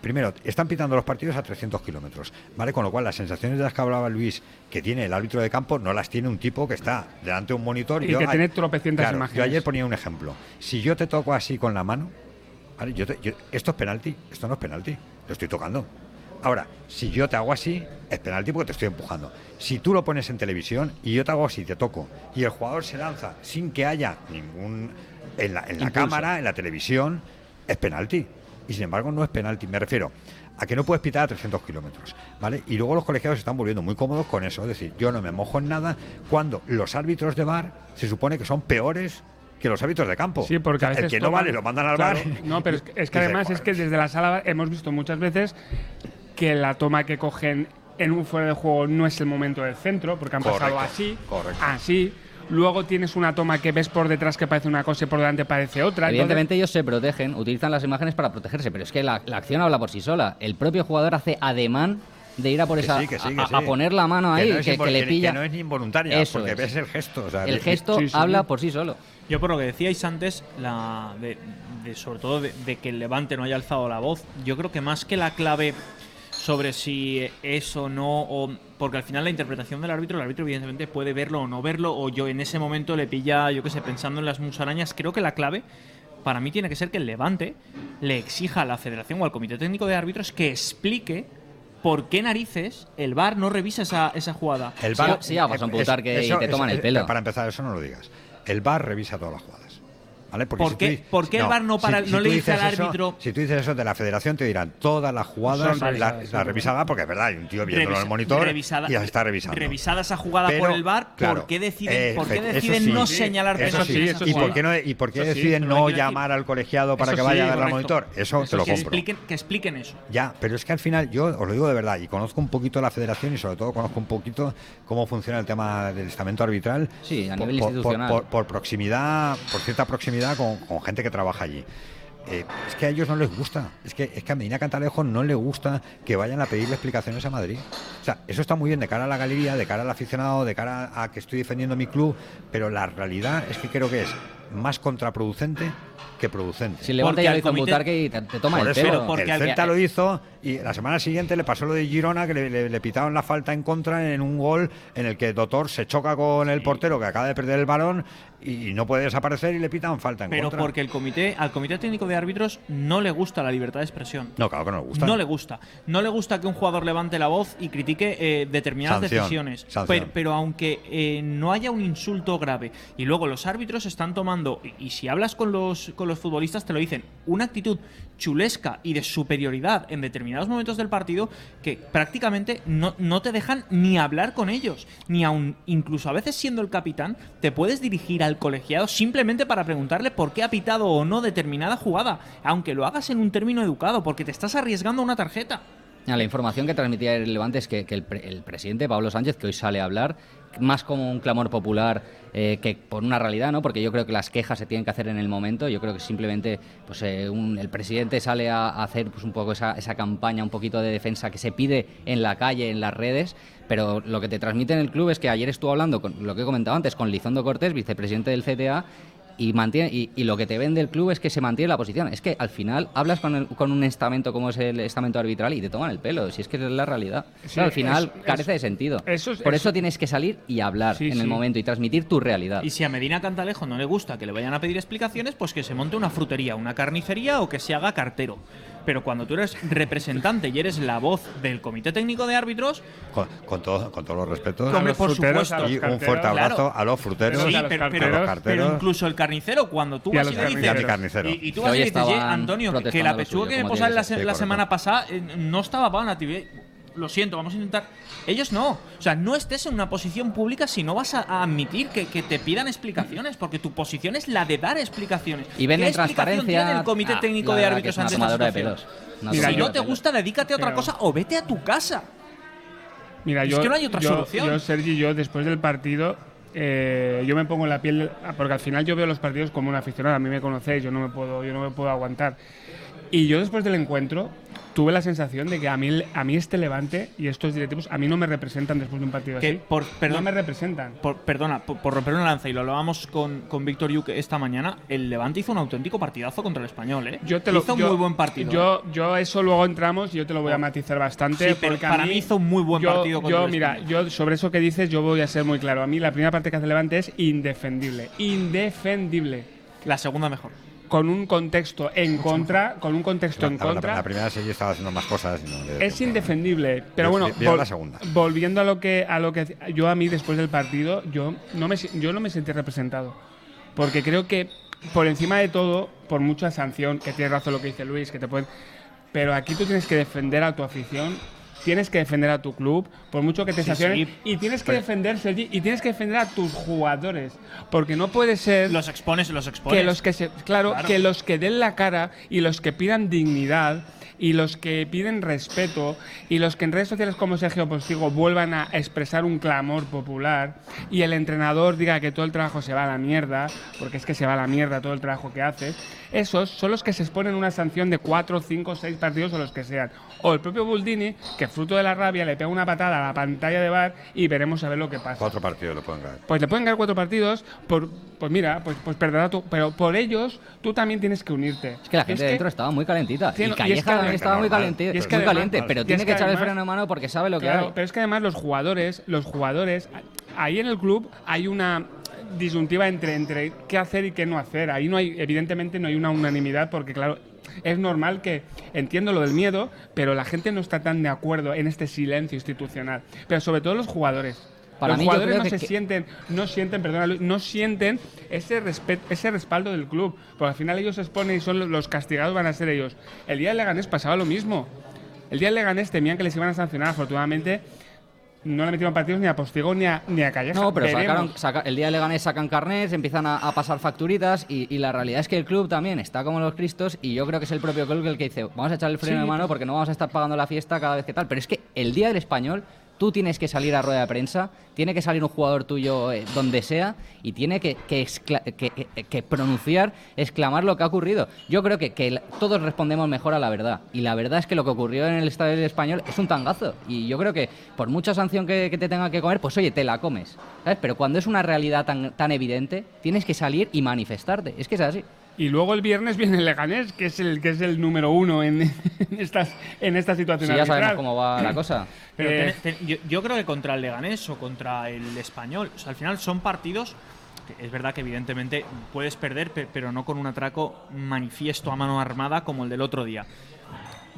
Primero, están pitando los partidos a 300 kilómetros, ¿vale? Con lo cual, las sensaciones de las que hablaba Luis, que tiene el árbitro de campo, no las tiene un tipo que está delante de un monitor. Y Yo- que tiene tropecientas claro, imágenes. Yo ayer ponía un ejemplo. Si yo te toco así con la mano, ¿vale? Yo te- yo- esto es penalti, esto no es penalti, lo estoy tocando. Ahora, si yo te hago así, es penalti porque te estoy empujando. Si tú lo pones en televisión y yo te hago así, te toco, y el jugador se lanza sin que haya ningún. en la, en la Impulso. cámara, en la televisión, es penalti. Y sin embargo, no es penalti. Me refiero a que no puedes pitar a 300 kilómetros. ¿vale? Y luego los colegiados se están volviendo muy cómodos con eso. Es decir, yo no me mojo en nada cuando los árbitros de bar se supone que son peores que los árbitros de campo. Sí, porque a O sea, veces el que no toman- vale lo mandan al Claro, bar. No, pero es que, es que Dice, además es que desde la sala hemos visto muchas veces que la toma que cogen en un fuera de juego no es el momento del centro, porque han pasado así, correcto. así. Luego tienes una toma que ves por detrás que parece una cosa y por delante parece otra. entonces- Evidentemente ellos se protegen, utilizan las imágenes para protegerse, pero es que la, la acción habla por sí sola. El propio jugador hace ademán de ir a por Que esa sí, que sí, que a, sí. a poner la mano ahí, no que, le pilla. que no es involuntaria, Eso porque es. ves el gesto. o sea, El gesto Sí, sí. habla por sí solo. Yo por lo que decíais antes, la de, de- sobre todo de, de que el Levante no haya alzado la voz, yo creo que más que la clave sobre si es o no, o, porque al final la interpretación del árbitro, el árbitro evidentemente puede verlo o no verlo, o yo en ese momento le pilla, yo qué sé, pensando en las musarañas, creo que la clave para mí tiene que ser que el Levante le exija a la federación o al comité técnico de árbitros que explique por qué narices el VAR no revisa esa, esa jugada. El Sí, VAR, sí, ya vas a eh, amputar que- eso- te eso- toman el eh, pelo. Para empezar, eso no lo digas. El VAR revisa todas las jugadas. ¿Vale? Porque ¿Por si qué- tú di- por qué el VAR no para- no le dice dices al eso- árbitro- si tú dices eso de la federación, te dirán todas las jugadas, la, revisadas, la son revisada, porque es verdad, hay un tío viéndolo en el Revisa- monitor revisada- y está revisando. Revisada esa jugada Pero, por el VAR, claro, ¿por qué deciden, ¿por qué deciden sí. no señalar Eso penalti sí. en esa ¿Y por qué, no, y por qué deciden no llamar al colegiado para que sí, vaya a ver al monitor? Eso, te lo que compro. expliquen, que expliquen eso. Ya, pero es que al final yo os lo digo de verdad y conozco un poquito la federación y sobre todo conozco un poquito cómo funciona el tema del estamento arbitral. Sí, a nivel institucional. Por proximidad, por cierta proximidad con, gente que trabaja allí. Eh, es que a ellos no les gusta. Es que, es que a Medina Cantalejo no le gusta que vayan a pedirle explicaciones a Madrid. O sea, eso está muy bien de cara a la galería, de cara al aficionado, de cara a que estoy defendiendo mi club, pero la realidad es que creo que es más contraproducente que producente. Si el Levante ya lo hizo en Butarque y te, te toma Por el eso, pelo. el Celta lo hizo y la semana siguiente le pasó lo de Girona que le, le- le pitaron la falta en contra en un gol en el que Doctor se choca con el portero que acaba de perder el balón y, no puede desaparecer y le pitan falta en Pero contra. porque el comité, al comité técnico de árbitros no le gusta la libertad de expresión. No, claro que no le gusta. No le gusta. No le gusta que un jugador levante la voz y critique eh, determinadas Sanción, decisiones. sanción. Pero, pero aunque eh, no haya un insulto grave y luego los árbitros están tomando, y, si hablas con los, con los futbolistas te lo dicen, una actitud chulesca y de superioridad en determinados momentos del partido que prácticamente no, no te dejan ni hablar con ellos. Ni aun, incluso a veces siendo el capitán, te puedes dirigir al colegiado simplemente para preguntarle por qué ha pitado o no determinada jugada, aunque lo hagas en un término educado, porque te estás arriesgando una tarjeta. Ah, La información que transmitía el Levante es que, el, el presidente Pablo Sánchez, que hoy sale a hablar, más como un clamor popular eh, que por una realidad, ¿no? Porque yo creo que las quejas se tienen que hacer en el momento. Yo creo que simplemente pues, eh, un- el presidente sale a, hacer pues, un poco esa, esa campaña, un poquito de defensa que se pide en la calle, en las redes. Pero lo que te transmite en el club es que ayer estuvo hablando, con lo que he comentado antes, con Lizondo Cortés, vicepresidente del CTA, y, mantiene, y, y lo que te vende el club es que se mantiene la posición. Es que al final hablas con, el- con un estamento como es el estamento arbitral y te toman el pelo. Si es que es la realidad. Sí, Claro, al final carece de sentido. eso es- Por eso, eso- tienes que salir y hablar Sí, en el sí. momento y transmitir tu realidad. Y si a Medina Cantalejo no le gusta que le vayan a pedir explicaciones, pues que se monte una frutería, una carnicería o que se haga cartero. Pero cuando tú eres representante y eres la voz del comité técnico de árbitros, Con, con todo- con todos los respetos. Hombre, por supuesto. Y un fuerte abrazo Claro. a los fruteros, Sí, a los pero, pero- carteros, pero incluso el carnicero, cuando tú Y a vas y los le dices. Y a mi carnicero. Y, tú vas y le dices, "Ye, estaban Antonio, que- la pechuga que me como posas tiene la, se- la semana pasada eh, no estaba para una tibia. Lo siento, vamos a intentar. Ellos no. O sea, no estés en una posición pública si no vas a, a admitir que, que te pidan explicaciones, porque tu posición es la de dar explicaciones. Y ven ¿Qué en explicación transparencia. tiene el comité ah, técnico de árbitros una ante tomadura de pelos. Una si tomadura no te gusta, dedícate a otra Pero- cosa o vete a tu casa. Mira, Es yo, que no hay otra yo- solución. Yo, Sergi, yo después del partido, eh, yo me pongo en la piel, porque al final yo veo los partidos como un aficionado. A mí me conocéis, yo no me puedo, yo no me puedo aguantar. Y yo después del encuentro tuve la sensación de que a mí, a mí este Levante y estos directivos a mí no me representan después de un partido Que así. por, perdón, no me representan. Por, perdona, por, por romper una lanza, y lo hablábamos con, con Víctor Yuk esta mañana, el Levante hizo un auténtico partidazo contra el Español, ¿eh? Yo te lo, hizo un muy buen partido. Yo, yo eso luego entramos y yo te lo voy a matizar bastante. Sí, porque para mí hizo un muy buen yo- partido contra Yo, el mira, Español. yo sobre eso que dices, yo voy a ser muy claro. A mí la primera parte que hace Levante es indefendible. Indefendible. La segunda mejor. Con un contexto en contra, con un contexto La, en la- contra. la primera serie estaba haciendo más cosas. no Es indefendible, pero bueno, vi- vieron vol- la segunda. volviendo a lo que a lo que yo a mí después del partido, yo no me yo no me sentí representado, porque creo que por encima de todo, por mucha sanción, que tiene razón lo que dice Luis, que te pueden, pero aquí tú tienes que defender a tu afición, tienes que defender a tu club, por mucho que te Sí, sancionen, sí. y tienes que defender Sergi, y tienes que defender a tus jugadores, porque no puede ser Los expones, los expones. que los que se, claro, Claro. que los que den la cara y los que pidan dignidad y los que piden respeto y los que en redes sociales como Sergio Postigo vuelvan a expresar un clamor popular y el entrenador diga que todo el trabajo se va a la mierda, porque es que se va a la mierda todo el trabajo que haces, esos son los que se exponen una sanción de 4, 5, 6 partidos o los que sean. O el propio Buldini, que fruto de la rabia le pega una patada a la pantalla de bar y veremos a ver lo que pasa. Cuatro partidos le pueden caer. Pues le pueden caer cuatro partidos, por, pues mira, pues, pues perderá tú. Pero por ellos, tú también tienes que unirte. Es que la gente dentro estaba muy calentita. Sí, y no, y es Calleja estaba muy caliente, Y es que muy además- caliente, pero tiene es que que echar el freno de mano porque sabe lo que Claro, hay. pero es que además los jugadores, los jugadores, ahí en el club hay una disyuntiva entre, entre qué hacer y qué no hacer. Ahí no hay, evidentemente no hay una unanimidad porque claro, es normal que entiendo lo del miedo, pero la gente no está tan de acuerdo en este silencio institucional. Pero sobre todo los jugadores. Para los mí jugadores no que- se que- sienten, no sienten, perdona, Luis, no sienten ese respeto, ese respaldo del club, porque al final ellos se exponen y son los- castigados van a ser ellos. El día del Leganés pasaba lo mismo. El día del Leganés temían que les iban a sancionar, afortunadamente no le metieron partidos ni a Postigón ni a, ni a Calleja. No, pero sacaron, saca- el día de Leganés sacan carnets, empiezan a, a pasar facturitas y, y la realidad es que el club también está como los cristos y yo creo que es el propio club el que dice, vamos a echar el freno Sí, de mano porque no vamos a estar pagando la fiesta cada vez que tal. Pero es que el día del español tú tienes que salir a rueda de prensa, tiene que salir un jugador tuyo eh, donde sea y tiene que, pronunciar, exclamar lo que ha ocurrido. Yo creo que, todos respondemos mejor a la verdad y la verdad es que lo que ocurrió en el Estadio Español es un tangazo y yo creo que por mucha sanción que, que te tenga que comer, pues oye, te la comes. ¿sabes? Pero cuando es una realidad tan, tan evidente, tienes que salir y manifestarte. Es que es así. Y luego el viernes viene el Leganés, que es el que es el número uno en, en estas en esta situación Si ya sabemos cómo va la cosa. Pero Eh, ten- ten- yo, yo creo que contra el Leganés o contra el Español, o sea, al final son partidos que es verdad que evidentemente puedes perder, pe- pero no con un atraco manifiesto a mano armada como el del otro día.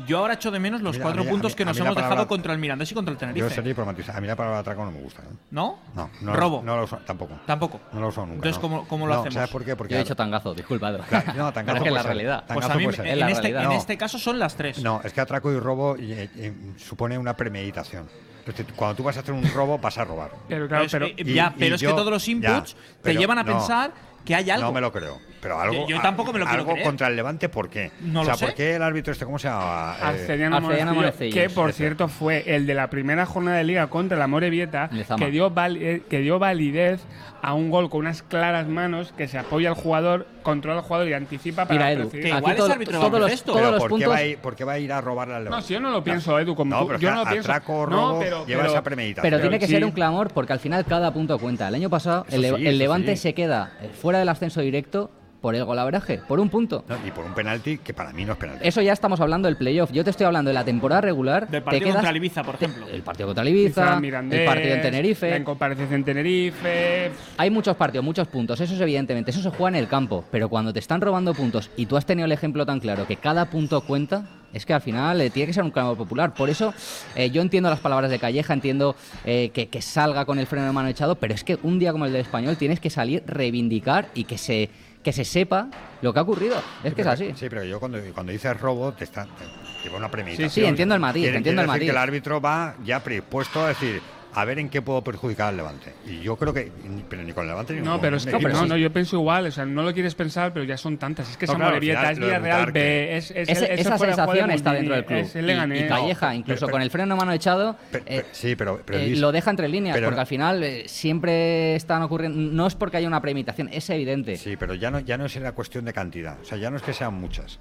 Yo ahora echo de menos los Mira, cuatro puntos mí- que nos hemos dejado contra el Mirandés y contra el Yo Tenerife. sería pragmatista. A mí la palabra atraco no me gusta. ¿eh? ¿No? No, no Robo. No lo uso, tampoco. Tampoco. No lo uso nunca. Entonces, no. ¿cómo- cómo lo No, hacemos? ¿Sabes por qué? Porque Yo he dicho tangazo, disculpa. Claro, no, tangazo Pero es que la ser. realidad. Pues a mí puede ser. en, la este, realidad. en este caso son las tres. No, es que atraco y robo eh, eh, supone una premeditación. Entonces, cuando tú vas a hacer un robo, vas a robar. Pero claro, Pero pero, es que- ya, pero es que todos los inputs te pero llevan a no, pensar que hay algo. No me lo creo. Pero algo. Yo- yo tampoco me lo quiero Algo creer. contra el Levante, ¿por qué? No o sea, lo sé. ¿por qué el árbitro este, cómo se llama? Eh, Monecillo, Monecillo, que por cierto fue el de la primera jornada de liga contra la Morevieta, que dio, eh, que dio validez a un gol con unas claras manos que se apoya al jugador, controla al jugador y anticipa para Mira, Edu. Que igual es árbitro todos los, todos ¿por, qué puntos... va a ir, por qué va a ir a robarle al No, Levante? si yo no lo pienso, Edu, como No, tú- pero yo no lo pienso. atraco, No, robo, pero- lleva pero- esa premeditación. Pero tiene que sí. ser un clamor porque al final cada punto cuenta. El año pasado Eso el, sí, el eso Levante sí. se queda fuera del ascenso directo por el golaveraje, por un punto. No, y por un penalti que para mí no es penalti. Eso ya estamos hablando del playoff. Yo te estoy hablando de la temporada regular. Del te partido quedas- contra el Ibiza, por ejemplo. El partido contra el Ibiza, Ibiza, el Mirandés, partido en La Tenerife. incomparecencia en Tenerife. Hay muchos partidos, muchos puntos. Eso es evidentemente. Eso se juega en el campo. Pero cuando te están robando puntos y tú has tenido el ejemplo tan claro que cada punto cuenta, es que al final eh, tiene que ser un clamor popular. Por eso eh, yo entiendo las palabras de Calleja, entiendo eh, que, que salga con el freno de mano echado, pero es que un día como el del español tienes que salir, reivindicar y que se, que se sepa lo que ha ocurrido. Es que es así. Sí, pero yo cuando, cuando dices robo, te está, te lleva una premeditación. Sí, sí, entiendo el matiz, Quiere- entiendo el matiz. que el árbitro va ya predispuesto a decir, a ver en qué puedo perjudicar al Levante. Y yo creo que, ni- pero ni con el Levante ni No, con pero es que equipo. no, no, yo pienso igual, o sea, no lo quieres pensar, pero ya son tantas. Es que No, es claro, final es Villarreal B, que- es, es, Ese- el- esa sensación está dentro del club. Es el Y- y, Calleja, incluso pero- con el freno de mano echado, eh, sí, pero, pero eh, lo deja entre líneas, pero porque al final eh, siempre están ocurriendo. No es porque haya una premeditación, es evidente. Sí, pero ya no, ya no es la cuestión de cantidad. O sea, ya no es que sean muchas.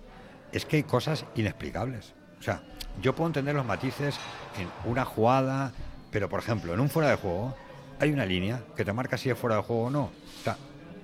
Es que hay cosas inexplicables. O sea, yo puedo entender los matices en una jugada, pero por ejemplo, en un fuera de juego hay una línea que te marca si es fuera de juego o no.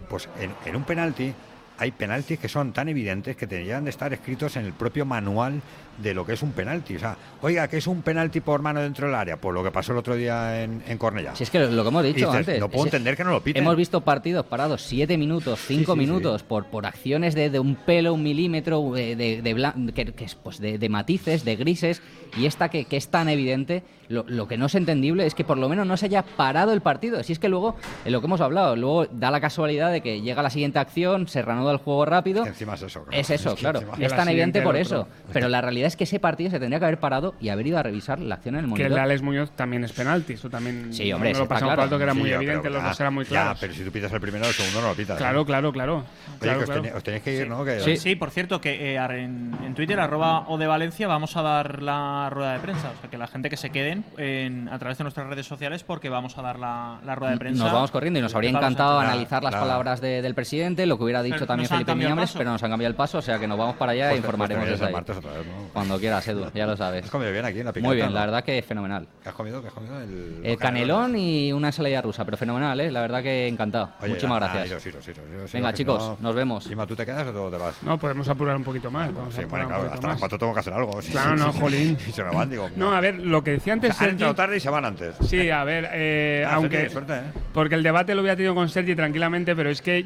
Pues en, en un penalti hay penaltis que son tan evidentes que deberían de estar escritos en el propio manual de lo que es un penalti. O sea, oiga, que es un penalti por mano dentro del área, por lo que pasó el otro día en, en Cornellá. Si es que lo, lo que hemos dicho dices, antes. no puedo es- entender que no lo piten. Hemos visto partidos parados siete minutos, cinco sí, sí. minutos por, por acciones de, de un pelo, un milímetro, de, de, de blan- que, que es, pues de, de matices, de grises, y esta que, que es tan evidente, lo, lo que no es entendible es que por lo menos no se haya parado el partido. Si es que luego, en lo que hemos hablado, luego da la casualidad de que llega la siguiente acción, se reanuda el juego rápido. Que encima es eso. claro. Es eso, claro. Es tan evidente por eso. Pero la realidad es que ese partido se tendría que haber parado y haber ido a revisar la acción en el Que el monitor. de Alex Muñoz también es penalti, eso también Sí, hombre, no lo pasamos claro. por alto que era Sí, muy ya, evidente, pero los ya- dos eran muy ya, claros. pero si tú pitas el primero, el segundo no lo pitas. ¿eh? Claro, claro, claro. Oye, Claro, que os, claro. tenéis, os tenéis que ir, ¿no? Que, Sí, sí, por cierto, que eh, en, en Twitter, arroba o de Valencia, vamos a dar la rueda de prensa. O sea, que la gente que se queden en- a través de nuestras redes sociales, porque vamos a dar la, la rueda de prensa. Nos vamos corriendo y nos habría encantado analizar las la- palabras de- del presidente, lo que hubiera dicho Pero también Felipe paso. pero nos han cambiado el paso, o sea que nos vamos para allá Pues e informaremos pues desde el ahí. martes otra vez, ¿no? Cuando quieras, Edu, ya lo sabes. ¿Has comido bien aquí en la picata? Muy bien, no? la verdad que fenomenal. ¿Qué has comido? ¿Qué has comido? El, El canelón y una ensalada rusa, pero fenomenal, ¿eh? La verdad que encantado. Oye, Muchísimas ah, gracias. iros, iros, iros, iros, Venga, chicos, no- nos vemos. Chima, ¿tú te quedas o te vas? No, podemos apurar un poquito más. Vamos Sí, bueno, claro, hasta las cuatro tengo que hacer algo. Claro, no, jolín. y se me van, digo. No, a ver, lo que decía O antes sea, han entrado Sergi- tarde y se van antes. Sí, a ver, eh, Ah, aunque. Sergi, suerte, ¿eh? Porque el debate lo hubiera tenido con Sergi tranquilamente, pero es que,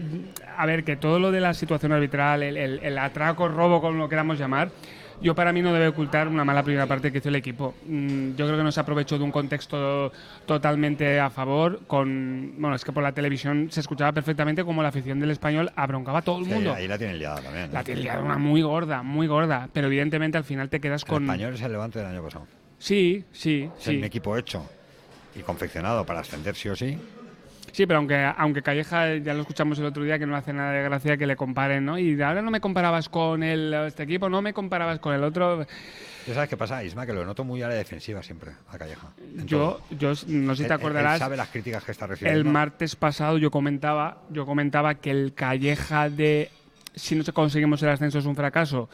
a ver, que todo lo de la situación arbitral, el, el- el atraco, robo, como lo queramos llamar, yo para mí no debe ocultar una mala primera parte que hizo el equipo. Mm, Yo creo que no se aprovechó de un contexto totalmente a favor. Con, bueno, es que por la televisión se escuchaba perfectamente como la afición del español abroncaba a todo el Sí, mundo. ahí la tienen liada también. La tiene liada una muy gorda, muy gorda. Pero evidentemente al final te quedas El con. español es el levante del año pasado. Sí, sí, Es sí. un equipo hecho y confeccionado para ascender sí o sí. Sí, pero aunque, aunque Calleja, ya lo escuchamos el otro día, que no hace nada de gracia que le comparen, ¿no? Y ahora no me comparabas con el, este equipo, no me comparabas con el otro. ¿Ya sabes qué pasa, Isma? Que lo noto muy a la defensiva siempre, a Calleja. Yo, yo no sé si te él- acordarás. Él sabe las críticas que está recibiendo. El martes pasado yo comentaba, yo comentaba que el Calleja de si no conseguimos el ascenso es un fracaso.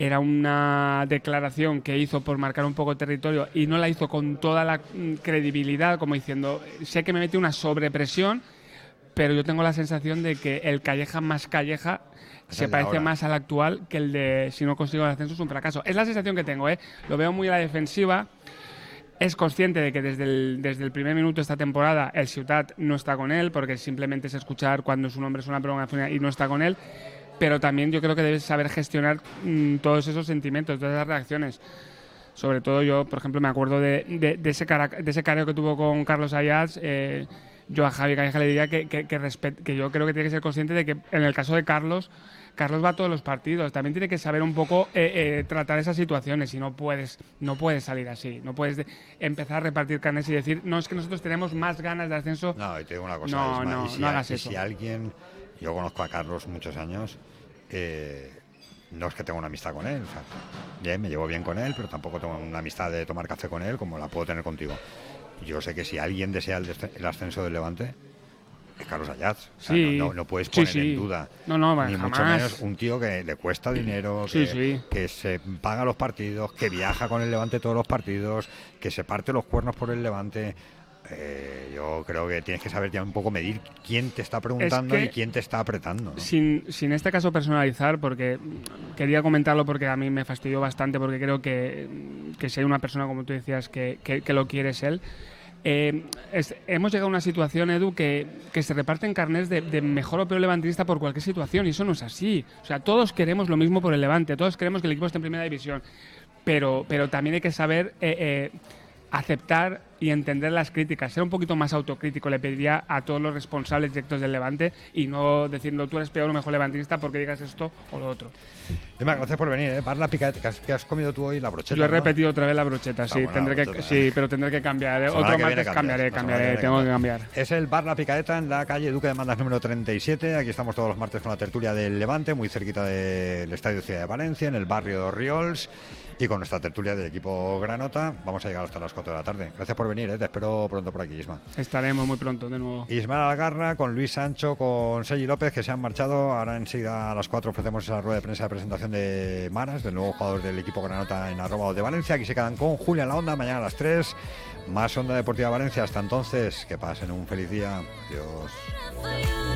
Era una declaración que hizo por marcar un poco territorio y no la hizo con toda la mm, credibilidad, como diciendo, sé que me mete una sobrepresión, pero yo tengo la sensación de que el Calleja más Calleja Es se el parece ahora. más al actual que el de si no consigo el ascenso es un fracaso. Es la sensación que tengo, ¿eh? Lo veo muy a la defensiva. Es consciente de que desde el, desde el primer minuto de esta temporada el Ciutat no está con él, porque simplemente es escuchar cuando su nombre suena prolongación y no está con él. Pero también yo creo que debes saber gestionar mm, todos esos sentimientos, todas esas reacciones. Sobre todo yo, por ejemplo, me acuerdo de, de- de ese, cara- de ese careo que tuvo con Carlos Ayaz. eh, yo a Javi Calleja le diría que, que, que respet- que yo creo que tiene que ser consciente de que en el caso de Carlos, Carlos va a todos los partidos. También tiene que saber un poco eh, eh, tratar esas situaciones y no puedes, no puedes salir así. No puedes de- empezar a repartir carnes y decir, no, es que nosotros tenemos más ganas de ascenso. No, y te digo una cosa, No, no, si no hagas eso. si alguien, yo conozco a Carlos muchos años, eh, no es que tenga una amistad con él, o sea, bien, me llevo bien con él, pero tampoco tengo una amistad de tomar café con él como la puedo tener contigo. Yo sé que si alguien desea el, el ascenso del Levante, es Carlos Ayaz. O sea, Sí. no, no- no puedes poner sí. en duda. No, no, ni mucho jamás. menos un tío que le cuesta dinero, que se paga los partidos, que viaja con el Levante todos los partidos, que se parte los cuernos por el Levante. Eh, yo creo que tienes que saber ya un poco medir quién te está preguntando que- y quién te está apretando. ¿no? Sin, sin este caso personalizar, porque quería comentarlo porque a mí me fastidió bastante, porque creo que, que si hay una persona, como tú decías, que, que- que lo quiere es él. Eh, es- hemos llegado a una situación, Edu, que, que se reparten carnés de, de mejor o peor levantista por cualquier situación, y eso no es así. O sea, todos queremos lo mismo por el Levante, todos queremos que el equipo esté en primera división, pero, pero también hay que saber eh, eh, aceptar y entender las críticas, ser un poquito más autocrítico, le pediría a todos los responsables directos del Levante y no diciendo tú eres peor o mejor levantista porque digas esto o lo otro. Emma, gracias por venir. ¿eh? Par la que has, que has comido tú hoy, la brocheta. Yo he ¿no? repetido otra vez la brocheta, Está sí, tendré la que, brocheta, sí, ¿eh? pero tendré que cambiar. ¿eh? Otro que martes cambiaré, que cambiaré, tengo que cambias. cambiar. Es el bar La Picadeta en la calle Duque de Mandas número 37. Aquí estamos todos los martes con la tertulia del Levante, muy cerquita del Estadio Ciudad de Valencia, en el barrio de Orriols. Y con nuestra tertulia del equipo Granota, vamos a llegar hasta las 4 de la tarde. Gracias por venir, ¿eh? te espero pronto por aquí, Isma. Estaremos muy pronto de nuevo. Ismael Algarra, con Luis Sancho, con Sergi López, que se han marchado. Ahora enseguida a las 4 ofrecemos esa rueda de prensa de presentación de Maras, del nuevo jugador del equipo Granota en arroba de Valencia. Aquí se quedan con Julia en la Onda, mañana a las 3. Más Onda Deportiva Valencia. Hasta entonces, que pasen un feliz día. Adiós.